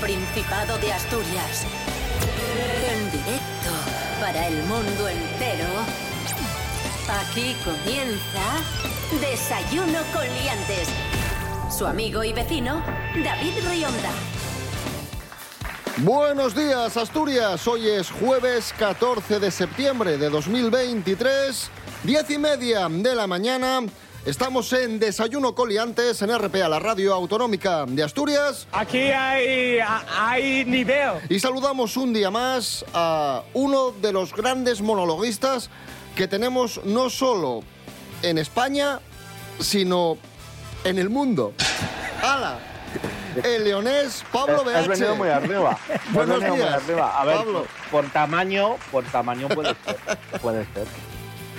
Principado de Asturias. En directo para el mundo entero. Aquí comienza Desayuno con Liantes. Su amigo y vecino, David Rionda. Buenos días, Asturias. Hoy es jueves 14 de septiembre de 2023, diez y media de la mañana. Estamos en Desayuno Coliantes en RPA, la radio autonómica de Asturias. Aquí hay, hay nivel. Y saludamos un día más a uno de los grandes monologuistas que tenemos no solo en España, sino en el mundo. ¡Hala! El leonés Pablo BH. Has venido muy arriba. Has Buenos venido muy días, arriba. A ver, Pablo. por, por tamaño, por tamaño puede ser. Puede ser.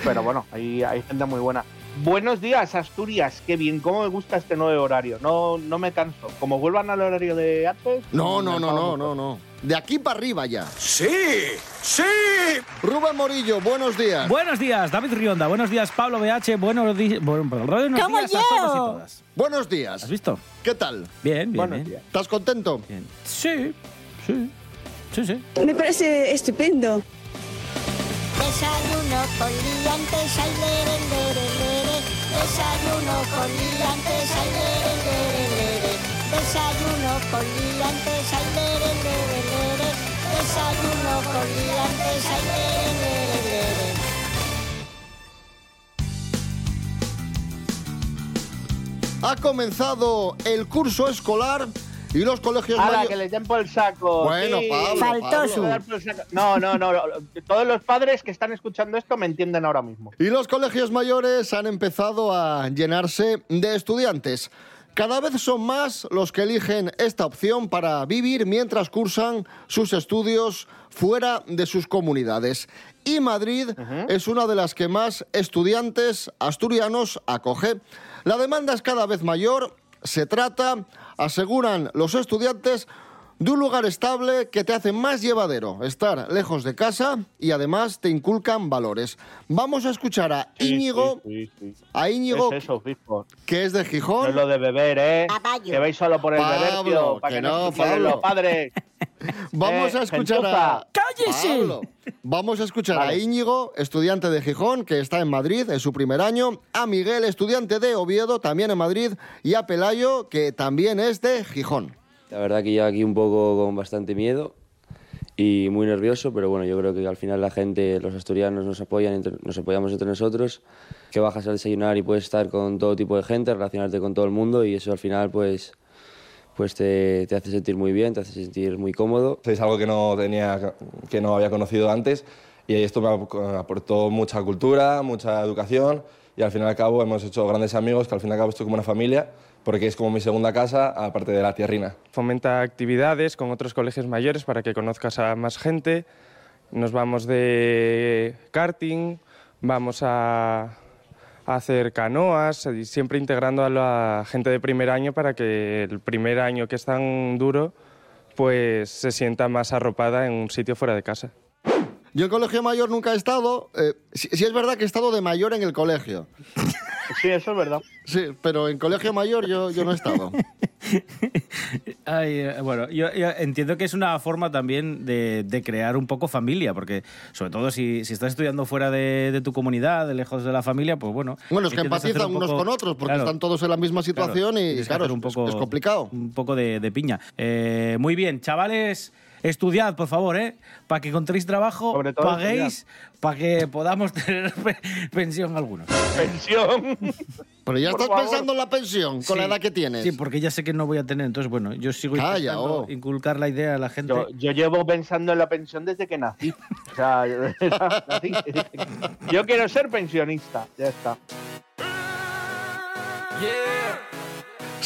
Pero bueno, hay, hay gente muy buena. Buenos días, Asturias. Qué bien, cómo me gusta este nuevo horario. No, no me canso. Como vuelvan al horario de antes. No, no, no, no, no, no. De aquí para arriba ya. ¡Sí! ¡Sí! Rubén Morillo, buenos días. Buenos días, David Rionda. Buenos días, Pablo BH. Buenos, di- bueno, buenos ¿Cómo días a todos y todas. Buenos días. ¿Has visto? ¿Qué tal? Bien, bien, Buenos bien. días. ¿Estás contento? bien. Sí, sí, sí, sí. Me parece estupendo. Desayuno con liantes. Desayuno con liantes, ay, lere, lere, lere. Desayuno con liantes, ay, lere, lere, lere. Desayuno con liantes, ay, lere, lere. Ha comenzado el curso escolar y los colegios ¡Hala, mayo- que le den por el saco! Bueno, sí. Pablo, saco. No, no, no, no. Todos los padres que están escuchando esto me entienden ahora mismo. Y los colegios mayores han empezado a llenarse de estudiantes. Cada vez son más los que eligen esta opción para vivir mientras cursan sus estudios fuera de sus comunidades. Y Madrid es una de las que más estudiantes asturianos acoge. La demanda es cada vez mayor. Se trata, aseguran los estudiantes, de un lugar estable que te hace más llevadero estar lejos de casa y además te inculcan valores. Vamos a escuchar a Íñigo, sí, sí, sí. a Íñigo Es eso, fijo. que es de No Gijón. es lo de beber, ¿eh? Que vais solo por el Pablo, beber, tío. Para que que, no, no, los padres. Vamos Eh, a escuchar a. ¡Cállese! Pablo. Vamos a escuchar a. Íñigo, estudiante de Gijón, que está en Madrid en su primer año, a Miguel, estudiante de Oviedo, también en Madrid, y a Pelayo, que también es de Gijón. La verdad que ya aquí un poco con bastante miedo y muy nervioso, pero bueno, yo creo que al final la gente, los asturianos nos apoyan, entre- nos apoyamos entre nosotros, que bajas a desayunar y puedes estar con todo tipo de gente, relacionarte con todo el mundo y eso al final pues, pues te, te hace sentir muy bien, te hace sentir muy cómodo. Es algo que no, tenía, que no había conocido antes y esto me ap- aportó mucha cultura, mucha educación y al fin y al cabo hemos hecho grandes amigos que al fin y al cabo estoy como una familia porque es como mi segunda casa aparte de la tierrina. fomenta actividades con otros colegios mayores para que conozcas a más gente. Nos vamos de karting, vamos a hacer canoas, y siempre integrando a la gente de primer año para que el primer año que es tan duro pues se sienta más arropada en un sitio fuera de casa. Yo en colegio mayor nunca he estado. eh, sí, sí es verdad que he estado de mayor en el colegio. Sí, eso es verdad. Sí, pero en colegio mayor yo, yo no he estado. Ay, eh, bueno, yo, yo entiendo que es una forma también de, de crear un poco familia, porque sobre todo si, si estás estudiando fuera de, de tu comunidad, de lejos de la familia, pues bueno. Bueno, es que empatizan un unos poco- con otros porque Claro, están todos en la misma situación y claro, es- complicado. Un poco de, de piña. Eh, muy bien, chavales, estudiad, por favor, ¿eh? Para que encontréis trabajo, Sobre todo paguéis, para que podamos tener pe- pensión algunos. Pensión. Pero ya Por estás favor. pensando en la pensión con la edad que tienes. Sí, porque ya sé que no voy a tener. Entonces, bueno, yo sigo Calla, intentando oh. inculcar la idea a la gente. Yo, yo llevo pensando en la pensión desde que nací. O sea, nací. yo quiero ser pensionista. Ya está.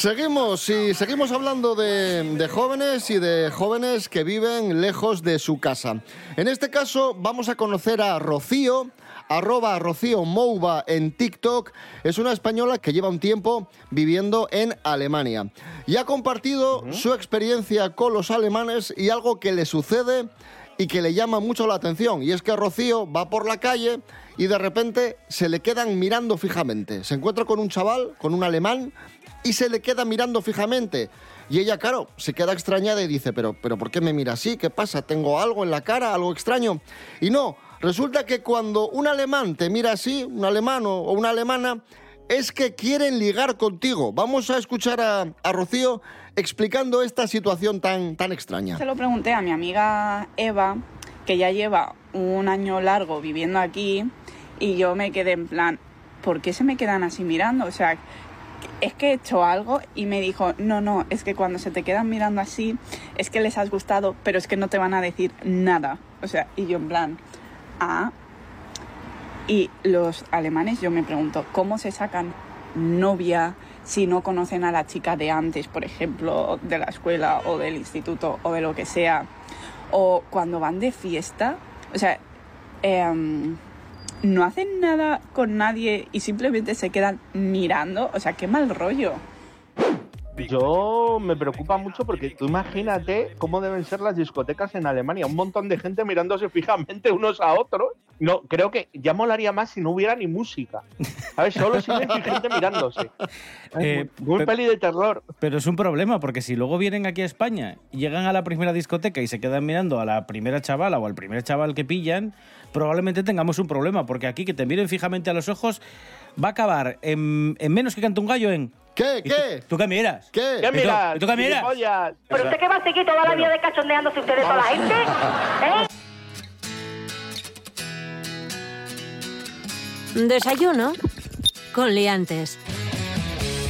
Seguimos y seguimos hablando de, de jóvenes y de jóvenes que viven lejos de su casa. En este caso vamos a conocer a Rocío, arroba Rocío Mouba en TikTok. Es una española que lleva un tiempo viviendo en Alemania y ha compartido su experiencia con los alemanes y algo que le sucede y que le llama mucho la atención. Y es que Rocío va por la calle y de repente se le quedan mirando fijamente. Se encuentra con un chaval, con un alemán, y se le queda mirando fijamente. Y ella, claro, se queda extrañada y dice, pero, pero ¿por qué me mira así? ¿Qué pasa? ¿Tengo algo en la cara? ¿Algo extraño? Y no, resulta que cuando un alemán te mira así, un alemán o una alemana, es que quieren ligar contigo. Vamos a escuchar a, a Rocío explicando esta situación tan, tan extraña. Se lo pregunté a mi amiga Eva, que ya lleva un año largo viviendo aquí, y yo me quedé en plan, ¿por qué se me quedan así mirando? O sea, es que he hecho algo y me dijo, no, no, es que cuando se te quedan mirando así, es que les has gustado, pero es que no te van a decir nada. O sea, y yo en plan, ah. Y los alemanes, yo me pregunto, ¿cómo se sacan novia si no conocen a la chica de antes, por ejemplo, de la escuela o del instituto o de lo que sea? O cuando van de fiesta, o sea, em, no hacen nada con nadie y simplemente se quedan mirando. O sea, qué mal rollo. Yo me preocupa mucho porque tú imagínate cómo deben ser las discotecas en Alemania. Un montón de gente mirándose fijamente unos a otros. No, creo que ya molaría más si no hubiera ni música. ¿Sabes? Solo silencio y gente mirándose. Eh, Muy pe- peli de terror. Pero es un problema, porque si luego vienen aquí a España y llegan a la primera discoteca y se quedan mirando a la primera chavala o al primer chaval que pillan, probablemente tengamos un problema, porque aquí que te miren fijamente a los ojos va a acabar en, en menos que canta un gallo en... ¿Qué? ¿Y tú- ¿Qué? ¿Tú qué miras? ¿Qué? ¿Qué ¿Y tú- miras? y tú qué miras? ¿Pero usted qué va a seguir toda la vida de cachondeándose usted de toda la gente? ¿Eh? Desayuno con liantes.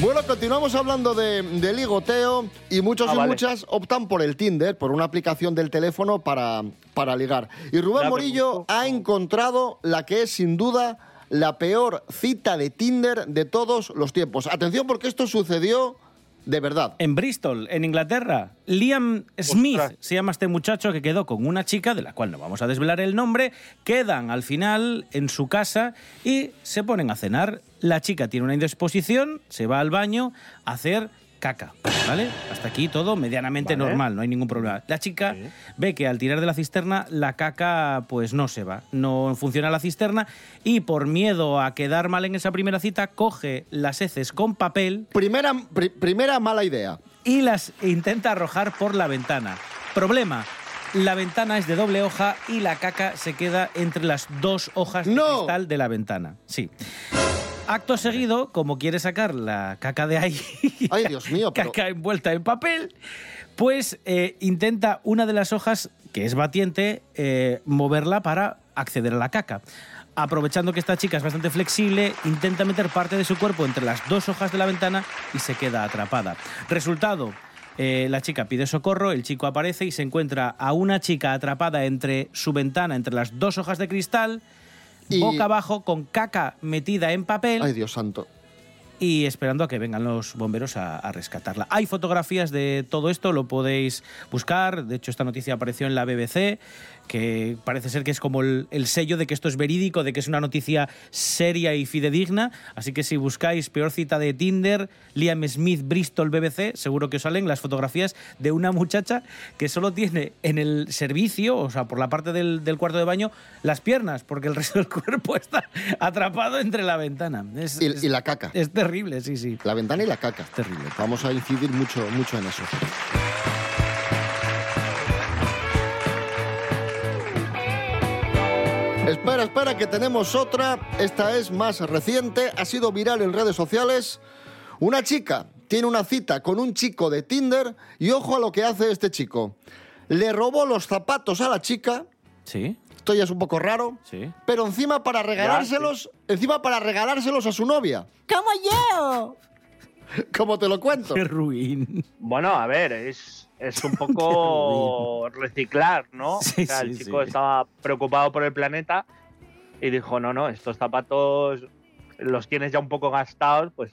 Bueno, continuamos hablando de, de ligoteo y muchos Ah, y vale. muchas optan por el Tinder, por una aplicación del teléfono para, para ligar. Y Rubén Ya, Morillo pero- ha encontrado la que es sin duda la peor cita de Tinder de todos los tiempos. Atención porque esto sucedió de verdad. En Bristol, en Inglaterra, Liam Smith Ostras. se llama este muchacho que quedó con una chica, de la cual no vamos a desvelar el nombre, quedan al final en su casa y se ponen a cenar. La chica tiene una indisposición, se va al baño a hacer caca, ¿vale? Hasta aquí todo medianamente Vale. normal, no hay ningún problema. La chica ve que al tirar de la cisterna la caca pues no se va, no funciona la cisterna y por miedo a quedar mal en esa primera cita coge las heces con papel Primera, pri- primera mala idea. y las intenta arrojar por la ventana. Problema. La ventana es de doble hoja y la caca se queda entre las dos hojas de ¡No! cristal de la ventana. Sí. Acto seguido, como quiere sacar la caca de ahí, Ay, Dios mío, pero... caca envuelta en papel, pues eh, intenta una de las hojas, que es batiente, eh, moverla para acceder a la caca. Aprovechando que esta chica es bastante flexible, intenta meter parte de su cuerpo entre las dos hojas de la ventana y se queda atrapada. Resultado, eh, la chica pide socorro, el chico aparece y se encuentra a una chica atrapada entre su ventana, entre las dos hojas de cristal, Y- boca abajo, con caca metida en papel Ay, Dios santo. Y esperando a que vengan los bomberos a, a rescatarla. Hay fotografías de todo esto, lo podéis buscar. De hecho, esta noticia apareció en la BBC, que parece ser que es como el, el sello de que esto es verídico, de que es una noticia seria y fidedigna. Así que si buscáis peor cita de Tinder, Liam Smith, Bristol, BBC, seguro que os salen las fotografías de una muchacha que solo tiene en el servicio, o sea, por la parte del, del cuarto de baño, las piernas, porque el resto del cuerpo está atrapado entre la ventana. Es- Y, es- y la caca. es terrible, sí, sí. La ventana y la caca. Terrible. Vamos a incidir mucho, mucho en eso. Espera, espera, que tenemos otra. Esta es más reciente. Ha sido viral en redes sociales. Una chica tiene una cita con un chico de Tinder y ojo a lo que hace este chico. Le robó los zapatos a la chica. Sí, Esto ya es un poco raro. sí. Pero encima para regalárselos, encima para regalárselos a su novia. ¡Como yo! Como te lo cuento. Qué ruin. Bueno, a ver, es, es un poco reciclar, ¿no? Sí, o sea, el sí, chico sí. estaba preocupado por el planeta y dijo, no, no, estos zapatos los tienes ya un poco gastados, pues...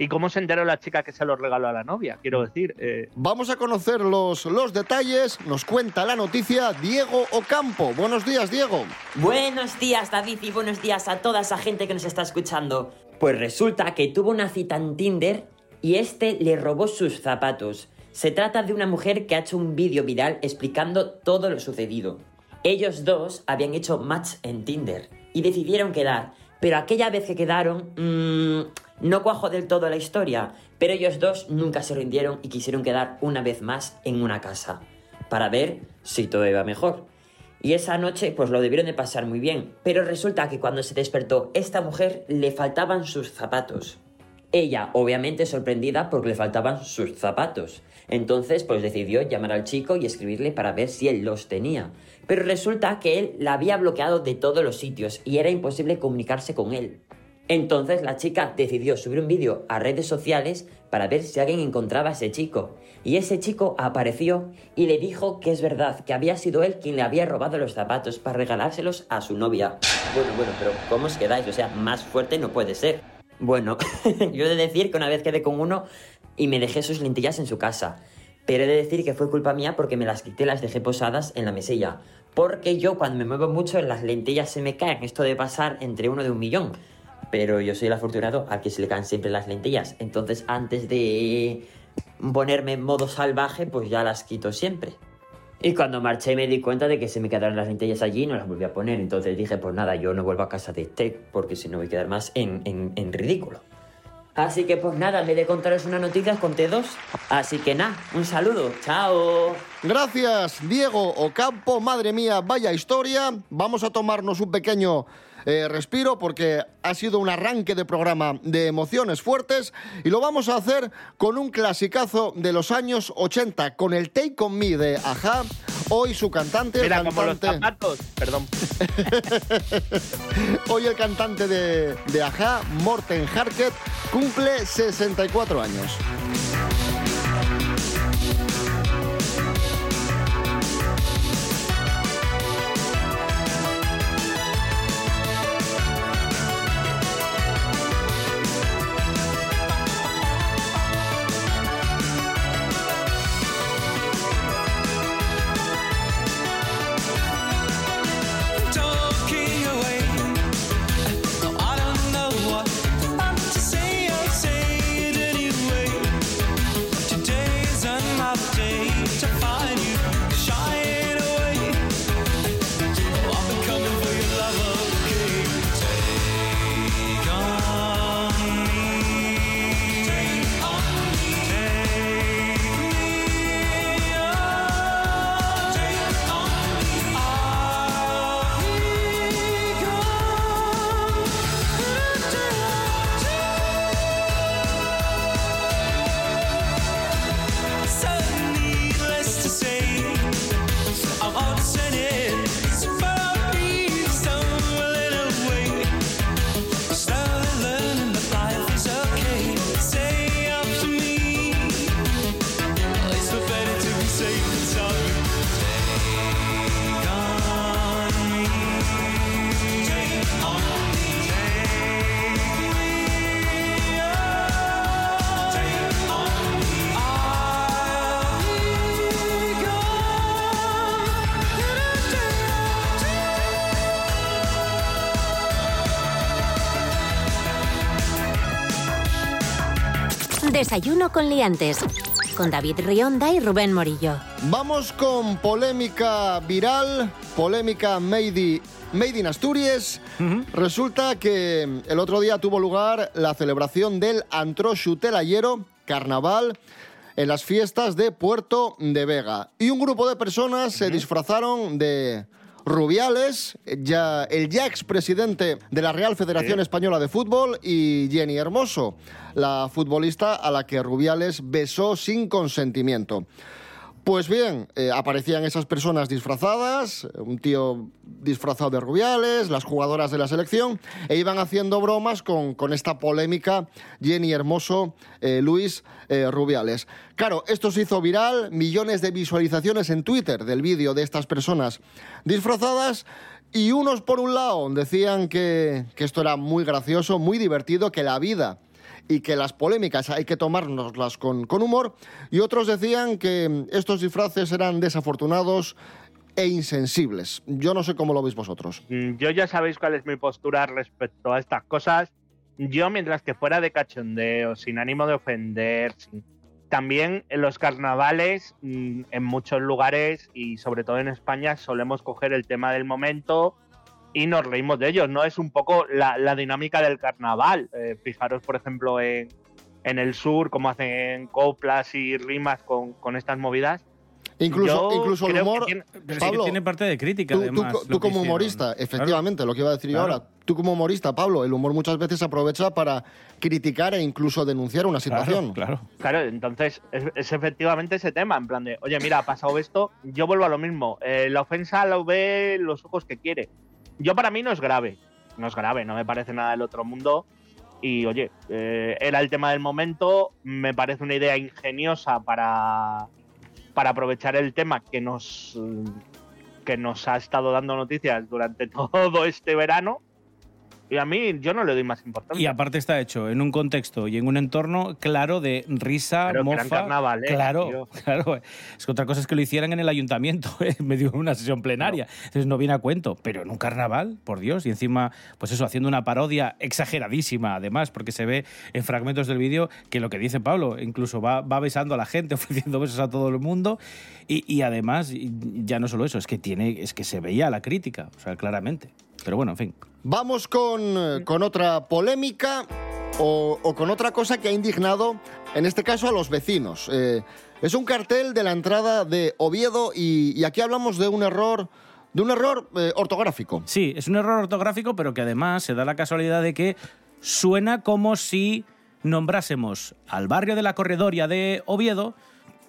¿Y cómo se enteró la chica que se los regaló a la novia? Quiero decir, eh, Vamos a conocer los, los detalles. Nos cuenta la noticia Diego Ocampo. Buenos días, Diego. Buenos días, David, y buenos días a toda esa gente que nos está escuchando. Pues resulta que tuvo una cita en Tinder y este le robó sus zapatos. Se trata de una mujer que ha hecho un vídeo viral explicando todo lo sucedido. Ellos dos habían hecho match en Tinder y decidieron quedar, pero aquella vez que quedaron, mmm, No cuajo del todo la historia, pero ellos dos nunca se rindieron y quisieron quedar una vez más en una casa, para ver si todo iba mejor. Y esa noche pues lo debieron de pasar muy bien, pero resulta que cuando se despertó esta mujer le faltaban sus zapatos. Ella, obviamente sorprendida porque le faltaban sus zapatos. Entonces, pues decidió llamar al chico y escribirle para ver si él los tenía. Pero resulta que él la había bloqueado de todos los sitios y era imposible comunicarse con él. Entonces la chica decidió subir un vídeo a redes sociales para ver si alguien encontraba a ese chico. Y ese chico apareció y le dijo que es verdad, que había sido él quien le había robado los zapatos para regalárselos a su novia. Bueno, bueno, pero ¿cómo os quedáis? O sea, más fuerte no puede ser. Bueno, yo he de decir que una vez quedé con uno y me dejé sus lentillas en su casa. Pero he de decir que fue culpa mía porque me las quité las dejé posadas en la mesilla. Porque yo cuando me muevo mucho las lentillas se me caen. Esto de pasar entre uno de un millón. Pero yo soy el afortunado al que se le caen siempre las lentillas. Entonces antes de ponerme en modo salvaje pues ya las quito siempre. Y cuando marché me di cuenta de que se me quedaron las lentillas allí y no las volví a poner. Entonces dije, pues nada, yo no vuelvo a casa de Tech porque si no voy a quedar más en, en, en ridículo. Así que pues nada, vez de contaros una noticia, conté dos. Así que nada, un saludo, chao. Gracias, Diego Ocampo. Madre mía, vaya historia. Vamos a tomarnos un pequeño eh, respiro porque ha sido un arranque de programa de emociones fuertes y lo vamos a hacer con un clasicazo de los años 80, con el Take On Me de Aja. Hoy su cantante... Mira, el como los cantante- zapatos. Perdón. Hoy el cantante de, de Aja, Morten Harket, cumple 64 años. Desayuno con liantes. Con David Rionda y Rubén Morillo. Vamos con polémica viral, polémica made, made in Asturias. Resulta que el otro día tuvo lugar la celebración del Antrochu Telayero, carnaval, en las fiestas de Puerto de Vega. Y un grupo de personas se disfrazaron de Rubiales, ya, el ya expresidente de la Real Federación Española de Fútbol, y Jenny Hermoso, la futbolista a la que Rubiales besó sin consentimiento. Pues bien, eh, aparecían esas personas disfrazadas, un tío disfrazado de Rubiales, las jugadoras de la selección, e iban haciendo bromas con, con esta polémica Jenny Hermoso, eh, Luis eh, Rubiales. Claro, esto se hizo viral, millones de visualizaciones en Twitter del vídeo de estas personas disfrazadas. Y unos, por un lado, decían que, que esto era muy gracioso, muy divertido, que la vida y que las polémicas hay que tomárnoslas con, con humor, y otros decían que estos disfraces eran desafortunados e insensibles. Yo no sé cómo lo veis vosotros. Yo ya sabéis cuál es mi postura respecto a estas cosas. Yo, mientras que fuera de cachondeo, sin ánimo de ofender, también en los carnavales, mm, en muchos lugares y sobre todo en España, solemos coger el tema del momento y nos reímos de ellos, ¿no? Es un poco la, la dinámica del carnaval. Eh, fijaros, por ejemplo, en, en el sur, cómo hacen coplas y rimas con, con estas movidas. Incluso, Yo incluso el humor. tiene- Pablo, tiene parte de crítica, tú, además. tú como hicieron. humorista, efectivamente, lo que iba a decir yo Claro. ahora, tú como humorista, Pablo, el humor muchas veces se aprovecha para criticar e incluso denunciar una situación. Claro, Claro, entonces es, es efectivamente ese tema, en plan de, oye, mira, ha pasado esto, yo vuelvo a lo mismo. Eh, la ofensa la ve los ojos que quiere. Yo para mí no es grave, no es grave, no me parece nada del otro mundo. Y oye, eh, era el tema del momento, me parece una idea ingeniosa para, para aprovechar el tema que nos, que nos ha estado dando noticias durante todo este verano. Y a mí yo no le doy más importancia. Y aparte está hecho en un contexto y en un entorno claro de risa, Claro, mofa. carnavales, claro, tío. claro. Es que otra cosa es que lo hicieran en el ayuntamiento, en medio de una sesión plenaria. Entonces no viene a cuento. Pero en un carnaval, por Dios. Y encima, pues eso, haciendo una parodia exageradísima, además, porque se ve en fragmentos del vídeo que lo que dice Pablo, incluso va, va besando a la gente, ofreciendo besos a todo el mundo. Y, y además, ya no solo eso, es que tiene, es que se veía la crítica, o sea, claramente. Pero bueno, en fin. Vamos con, eh, con otra polémica o, o con otra cosa que ha indignado, en este caso, a los vecinos. Eh, es un cartel de la entrada de Oviedo y, y aquí hablamos de un error, de un error eh, ortográfico. Sí, es un error ortográfico, pero que además se da la casualidad de que suena como si nombrásemos al barrio de la Corredoria de Oviedo,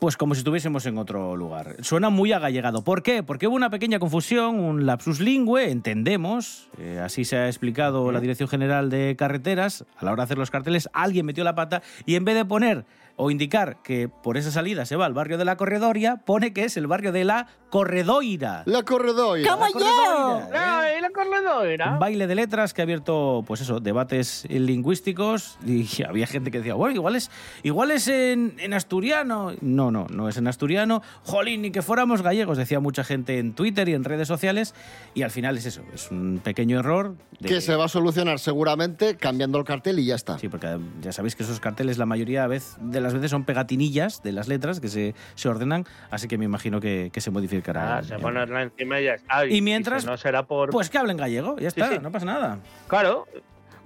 pues como si estuviésemos en otro lugar. Suena muy agallegado. ¿Por qué? Porque hubo una pequeña confusión, un lapsus lingüe, entendemos, eh, así se ha explicado la Dirección General de Carreteras, a la hora de hacer los carteles, alguien metió la pata y en vez de poner o indicar que por esa salida se va al barrio de la Corredoria, pone que es el barrio de la Corredoira. La Corredoira. ¡Como La Corredoira, ¿eh? ¡Ay, la corredora! Un baile de letras que ha abierto, pues eso, debates lingüísticos y había gente que decía, bueno, igual es, igual es en, en asturiano. No, no, no es en asturiano. Jolín, ni que fuéramos gallegos, decía mucha gente en Twitter y en redes sociales. Y al final es eso, es un pequeño error. de- Que se va a solucionar seguramente cambiando el cartel y ya está. Sí, porque ya sabéis que esos carteles la mayoría vez, de las veces son pegatinillas de las letras que se, se ordenan, así que me imagino que, que se modificará. Ah, se ponerla encima y ya está. Y mientras, si no será por. Pues que hablen gallego, ya está, sí. no pasa nada. claro.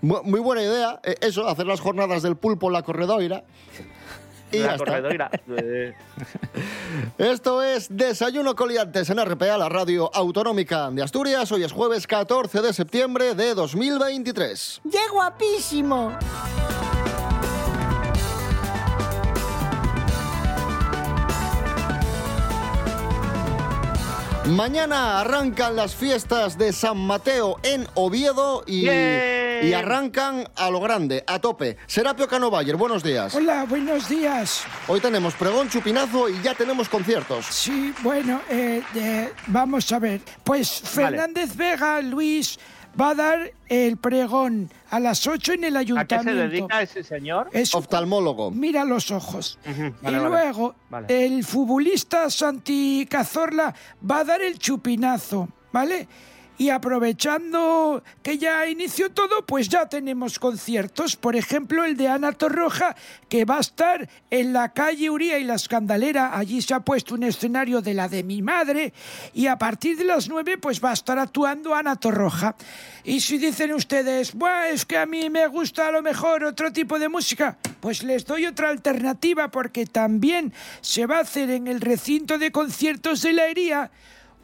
Mu- Muy buena idea, eh, eso, hacer las jornadas del pulpo en la Corredoira. Y la está. corredora. Eh, Esto es Desayuno Coliantes en RPA, la radio autonómica de Asturias. Hoy es jueves 14 de septiembre de 2023. ¡Qué guapísimo! Mañana arrancan las fiestas de San Mateo en Oviedo y, arrancan a lo grande, a tope. Serapio Cano Bayer, buenos días. Hola, buenos días. Hoy tenemos pregón, chupinazo y ya tenemos conciertos. Sí, bueno, eh, eh, vamos a ver. Pues Fernández Vega, Luis, va a dar el pregón a las 8 en el ¿A qué se ayuntamiento. dedica ese señor? Es Oftalmólogo. Mira los ojos. Y vale, luego, Vale. el futbolista Santi Cazorla va a dar el chupinazo, ¿vale? Y aprovechando que ya inició todo, pues ya tenemos conciertos. Por ejemplo, el de Ana Torroja, que va a estar en la calle Uría y la Escandalera. Allí se ha puesto un escenario de la de mi madre. Y a partir de las nueve, pues va a estar actuando Ana Torroja. Y si dicen ustedes, "Buah, es que a mí me gusta a lo mejor otro tipo de música, pues les doy otra alternativa porque también se va a hacer en el recinto de conciertos de la Hería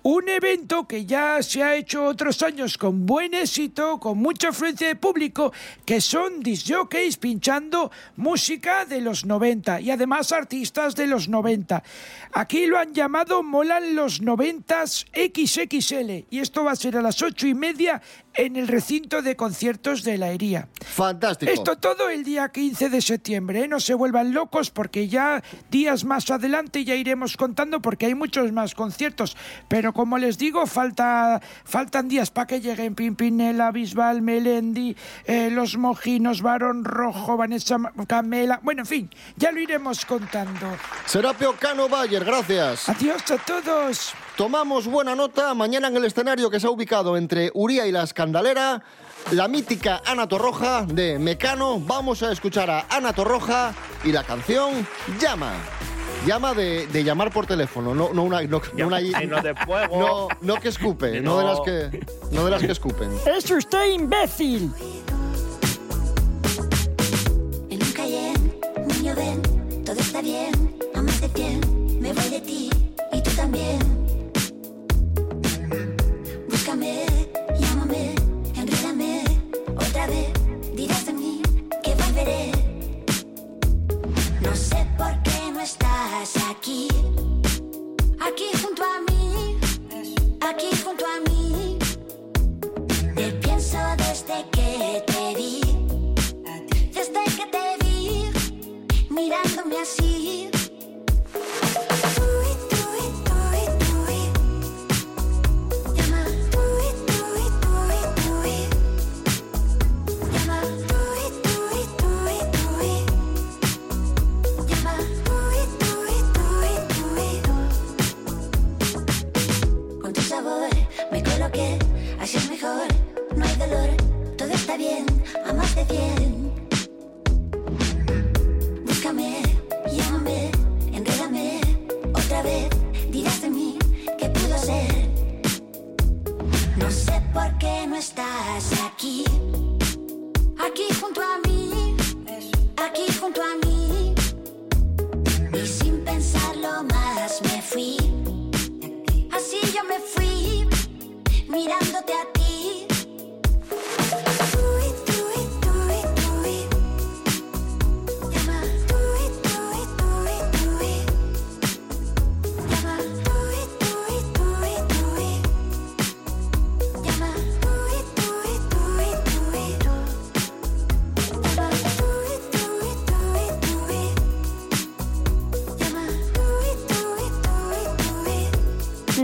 un evento que ya se ha hecho otros años con buen éxito, con mucha afluencia de público, que son disjockeys pinchando música de los 90 y además artistas de los 90. Aquí lo han llamado Molan los 90s XXL y esto va a ser a las ocho y media en el recinto de conciertos de la Hería. Fantástico. Esto todo el día 15 de septiembre, ¿eh? no se vuelvan locos porque ya días más adelante ya iremos contando porque hay muchos más conciertos. Pero como les digo, falta, faltan días para que lleguen Pimpinela, Bisbal, Melendi, eh, Los Mojinos, Barón Rojo, Vanessa Camela. Bueno, en fin, ya lo iremos contando. Serapio Cano Bayer, gracias. Adiós a todos. Tomamos buena nota. Mañana en el escenario que se ha ubicado entre Uría y la Escandalera, la mítica Ana Torroja de Mecano. Vamos a escuchar a Ana Torroja y la canción Llama. Llama de, de llamar por teléfono, no, no una, no, no una- no de fuego. no, no que escupe, no. de las que, no de las que escupen. ¡Es usted imbécil! En un Cayenne, niño ven, todo está bien, a más de 100, me voy de ti aquí, aquí junto a mí, aquí junto a mí. Te pienso desde que te vi. Desde que te vi mirándome así.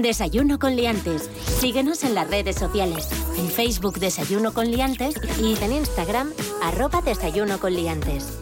Desayuno con liantes. Síguenos en las redes sociales. En Facebook Desayuno con liantes y en Instagram arroba Desayuno con liantes.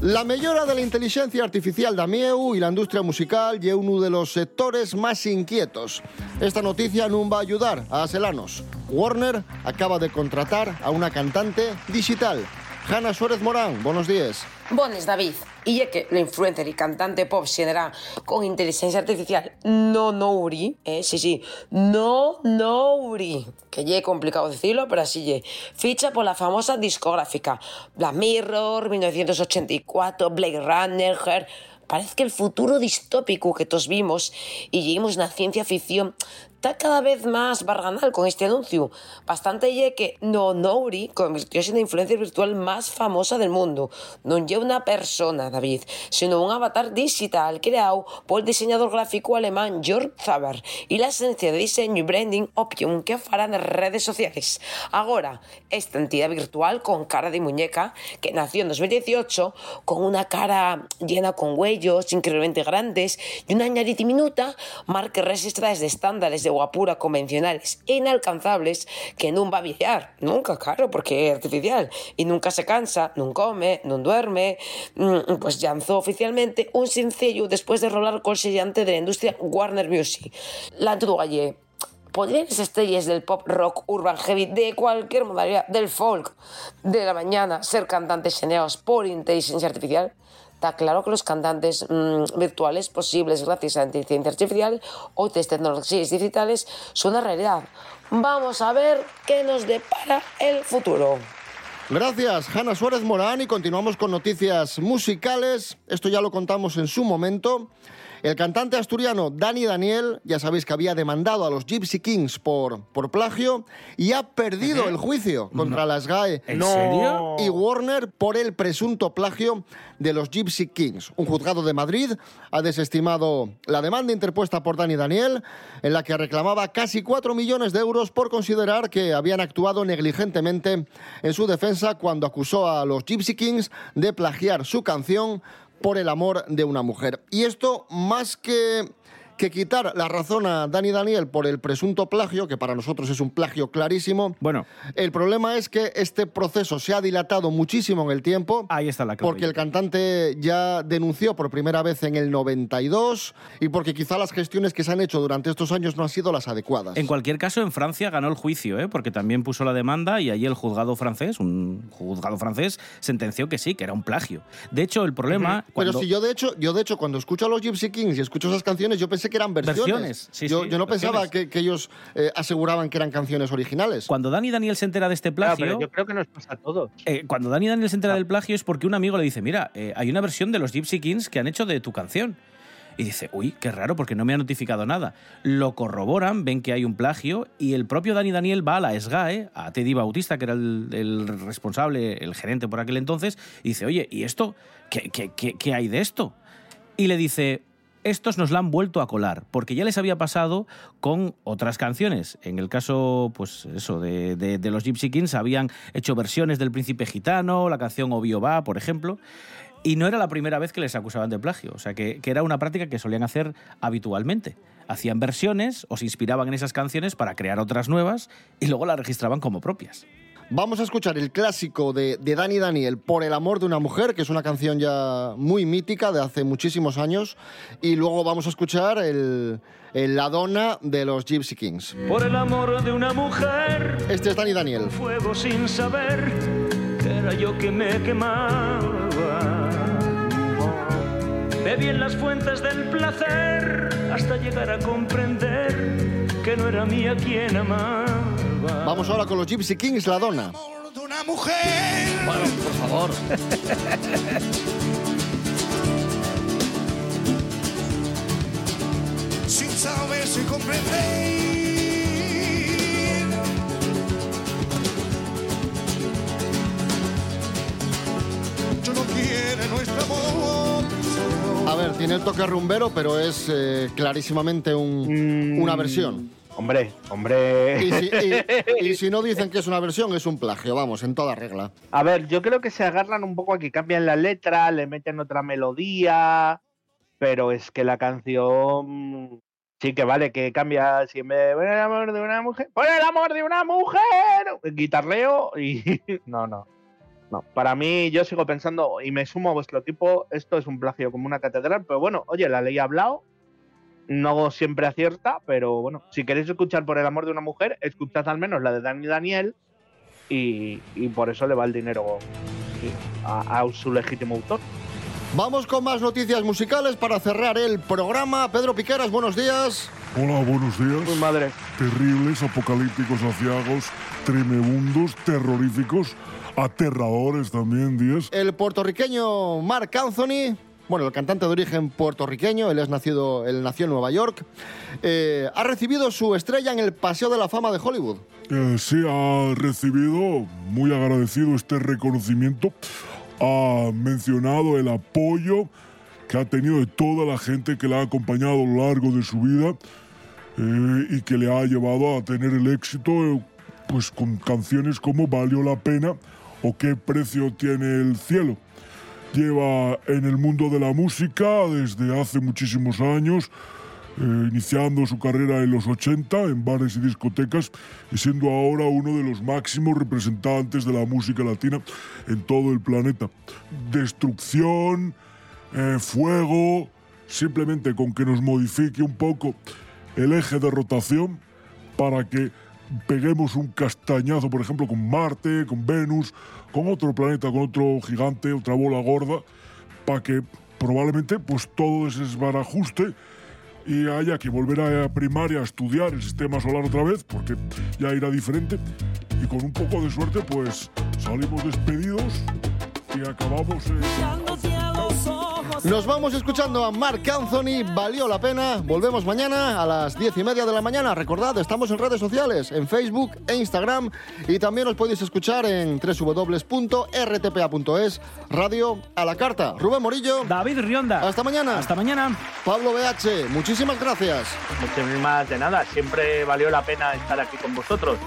La millora de la inteligencia artificial d'Amieu y la industria musical y uno de los sectores más inquietos. Esta noticia no va a ayudar a Aselanos. Warner acaba de contratar a una cantante digital. Hanna Suárez Morán, buenos días. Bones, David. Y ya que la influencer y cantante pop generará con inteligencia artificial no Nouri, eh, sí, sí, no Nouri, que ya es complicado decirlo, pero así ye, ficha por la famosa discográfica Black Mirror, 1984, Blade Runner, Her, parece que el futuro distópico que todos vimos y lleguemos una ciencia ficción está cada vez más barganal con este anuncio. Bastante ye que No Nouri convirtióse en la influencia virtual más famosa del mundo. No lle una persona, David, sino un avatar digital creado por el diseñador gráfico alemán Jörg Zaber y la agencia de diseño y branding Opium que farán en redes sociales. Ahora, esta entidad virtual con cara de muñeca que nació en 2018 con una cara llena con huellos increíblemente grandes y una nariz diminuta marca registradas de estándares de guapura convencionales inalcanzables que no va a viajar, nunca, claro, porque es artificial y nunca se cansa, no come, no duerme, mm, pues lanzó oficialmente un sencillo después de rolar con el sellante de la industria Warner Music. La Galle ¿Podrían las estrellas del pop rock urban heavy de cualquier modalidad, del folk, de la mañana, ser cantantes generados por inteligencia artificial? Está claro que los cantantes mm, virtuales posibles gracias a la inteligencia artificial o tecnologías digitales son una realidad. Vamos a ver qué nos depara el futuro. Gracias, Hanna Suárez Morán, y continuamos con noticias musicales. Esto ya lo contamos en su momento. El cantante asturiano Dani Daniel, ya sabéis que había demandado a los Gypsy Kings por, por plagio y ha perdido el juicio contra las GAE ¿En serio? y Warner por el presunto plagio de los Gypsy Kings. Un juzgado de Madrid ha desestimado la demanda interpuesta por Dani Daniel, en la que reclamaba casi 4 millones de euros por considerar que habían actuado negligentemente en su defensa cuando acusó a los Gypsy Kings de plagiar su canción por el amor de una mujer. Y esto, más que que quitar la razón a Dani Daniel por el presunto plagio, que para nosotros es un plagio clarísimo. Bueno. El problema es que este proceso se ha dilatado muchísimo en el tiempo. Ahí está la clave. Porque el cantante ya denunció por primera vez en el 92 y porque quizá las gestiones que se han hecho durante estos años no han sido las adecuadas. En cualquier caso, en Francia ganó el juicio, ¿eh? porque también puso la demanda y allí el juzgado francés, un juzgado francés, sentenció que sí, que era un plagio. De hecho, el problema... Pero cuando- si yo de hecho, yo de hecho cuando escucho a los Gypsy Kings y escucho esas canciones, yo pensé que eran versiones. Versiones, sí, yo, sí, yo no pensaba que, que ellos eh, aseguraban que eran canciones originales. Cuando Dani Daniel se entera de este Claro, plagio... pero yo creo que nos pasa a todos. Eh, cuando Dani Daniel se entera del plagio es porque un amigo le dice, mira, eh, hay una versión de los Gypsy Kings que han hecho de tu canción. Y dice, uy, qué raro, porque no me ha notificado nada. Lo corroboran, ven que hay un plagio y el propio Dani Daniel va a la SGAE, a Teddy Bautista, que era el, el responsable, el gerente por aquel entonces, y dice, oye, ¿y esto? ¿Qué, qué, qué- qué hay de esto? Y le dice, estos nos la han vuelto a colar, porque ya les había pasado con otras canciones. En el caso, pues eso, de, de- de los Gypsy Kings habían hecho versiones del Príncipe Gitano, la canción Obvio Va, por ejemplo, y no era la primera vez que les acusaban de plagio, o sea, que, que era una práctica que solían hacer habitualmente. Hacían versiones o se inspiraban en esas canciones para crear otras nuevas y luego las registraban como propias. Vamos a escuchar el clásico de, de Dani Daniel, Por el amor de una mujer, que es una canción ya muy mítica de hace muchísimos años. Y luego vamos a escuchar el, el La Donna de los Gypsy Kings. Por el amor de una mujer, Este es Dani Daniel. fuego sin saber era yo que me quemaba. Bebí en las fuentes del placer hasta llegar a comprender que no era mía quien amaba. Vamos ahora con los Gypsy Kings, La Donna. una mujer. Bueno, por favor. Sin saber si comprender. Yo no quiero nuestro amor. A ver, tiene el toque rumbero, pero es eh, clarísimamente un- una versión. Hombre, hombre. Y si, y- y si no dicen que es una versión, es un plagio, vamos, en toda regla. A ver, yo creo que se agarran un poco a que cambian la letra, le meten otra melodía, pero es que la canción sí que vale que cambia si en vez de "Por el amor de una mujer, por el amor de una mujer, guitarreo y no, no. No, para mí yo sigo pensando y me sumo a vuestro equipo, esto es un plagio como una catedral, pero bueno, oye, la ley ha hablado, no siempre acierta, pero bueno, si queréis escuchar por el amor de una mujer, escuchad al menos la de Dani Daniel y, y por eso le va el dinero a, a su legítimo autor. Vamos con más noticias musicales para cerrar el programa. Pedro Piqueras, buenos días. Hola, buenos días. madre. Terribles, apocalípticos, aciagos, tremebundos, terroríficos, aterradores también, días. El puertorriqueño Mark Anthony, bueno, el cantante de origen puertorriqueño, él, es nacido, él nació en Nueva York, eh, ha recibido su estrella en el Paseo de la Fama de Hollywood. Eh, sí, ha recibido, muy agradecido este reconocimiento, ha mencionado el apoyo que ha tenido de toda la gente que le ha acompañado a lo largo de su vida eh, y que le ha llevado a tener el éxito pues con canciones como Valió la pena o Qué precio tiene el cielo. Lleva en el mundo de la música desde hace muchísimos años, eh, iniciando su carrera en los 80 en bares y discotecas y siendo ahora uno de los máximos representantes de la música latina en todo el planeta. Destrucción, eh, fuego, simplemente con que nos modifique un poco el eje de rotación para que peguemos un castañazo, por ejemplo, con Marte, con Venus, con otro planeta, con otro gigante, otra bola gorda, para que probablemente pues todo se desbarajuste y haya que volver a primar y a estudiar el sistema solar otra vez, porque ya irá diferente. Y con un poco de suerte, pues salimos despedidos y acabamos... Nos vamos escuchando a Mark Anthony, valió la pena. Volvemos mañana a las diez y media de la mañana. Recordad, estamos en redes sociales, en Facebook e Instagram. Y también os podéis escuchar en www.rtpa.es, radio a la carta. Rubén Morillo. David Rionda. Hasta mañana. Hasta mañana. Pablo BH, muchísimas gracias. Muchísimas de nada, siempre valió la pena estar aquí con vosotros.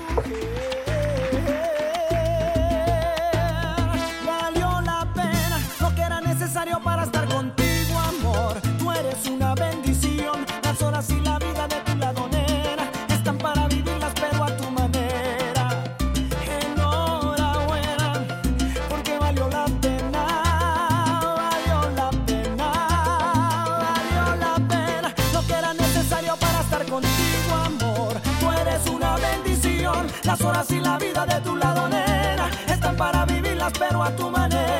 De tu lado, nena, están para vivirlas, pero a tu manera.